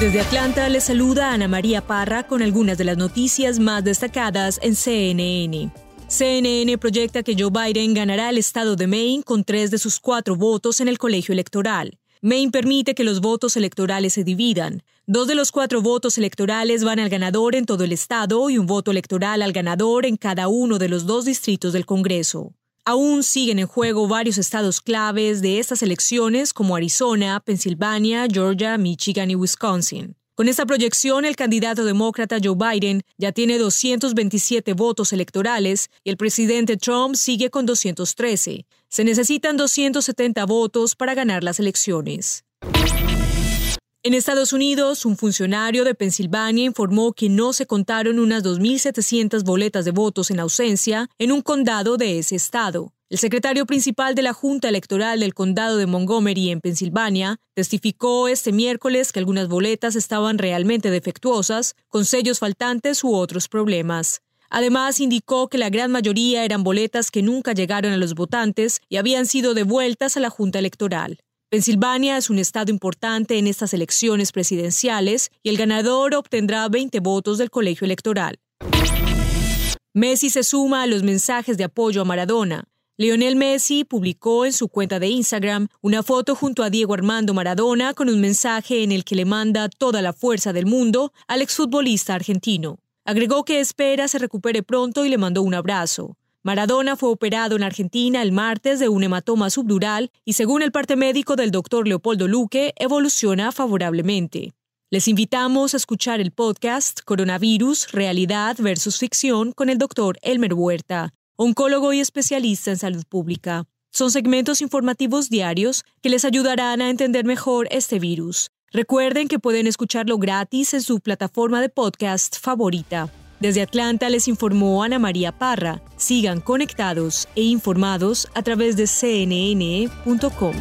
Desde Atlanta les saluda Ana María Parra con algunas de las noticias más destacadas en CNN. CNN proyecta que Joe Biden ganará el estado de Maine con tres de sus cuatro votos en el colegio electoral. Maine permite que los votos electorales se dividan. Dos de los cuatro votos electorales van al ganador en todo el estado y un voto electoral al ganador en cada uno de los dos distritos del Congreso. Aún siguen en juego varios estados claves de estas elecciones como Arizona, Pensilvania, Georgia, Michigan y Wisconsin. Con esta proyección, el candidato demócrata Joe Biden ya tiene 227 votos electorales y el presidente Trump sigue con 213. Se necesitan 270 votos para ganar las elecciones. En Estados Unidos, un funcionario de Pensilvania informó que no se contaron unas 2.700 boletas de votos en ausencia en un condado de ese estado. El secretario principal de la Junta Electoral del Condado de Montgomery en Pensilvania testificó este miércoles que algunas boletas estaban realmente defectuosas, con sellos faltantes u otros problemas. Además, indicó que la gran mayoría eran boletas que nunca llegaron a los votantes y habían sido devueltas a la Junta Electoral. Pensilvania es un estado importante en estas elecciones presidenciales y el ganador obtendrá 20 votos del colegio electoral. Messi se suma a los mensajes de apoyo a Maradona. Lionel Messi publicó en su cuenta de Instagram una foto junto a Diego Armando Maradona con un mensaje en el que le manda toda la fuerza del mundo al exfutbolista argentino. Agregó que espera se recupere pronto y le mandó un abrazo. Maradona fue operado en Argentina el martes de un hematoma subdural y según el parte médico del doctor Leopoldo Luque, evoluciona favorablemente. Les invitamos a escuchar el podcast Coronavirus, Realidad versus Ficción con el doctor Elmer Huerta, oncólogo y especialista en salud pública. Son segmentos informativos diarios que les ayudarán a entender mejor este virus. Recuerden que pueden escucharlo gratis en su plataforma de podcast favorita. Desde Atlanta les informó Ana María Parra. Sigan conectados e informados a través de cnn.com.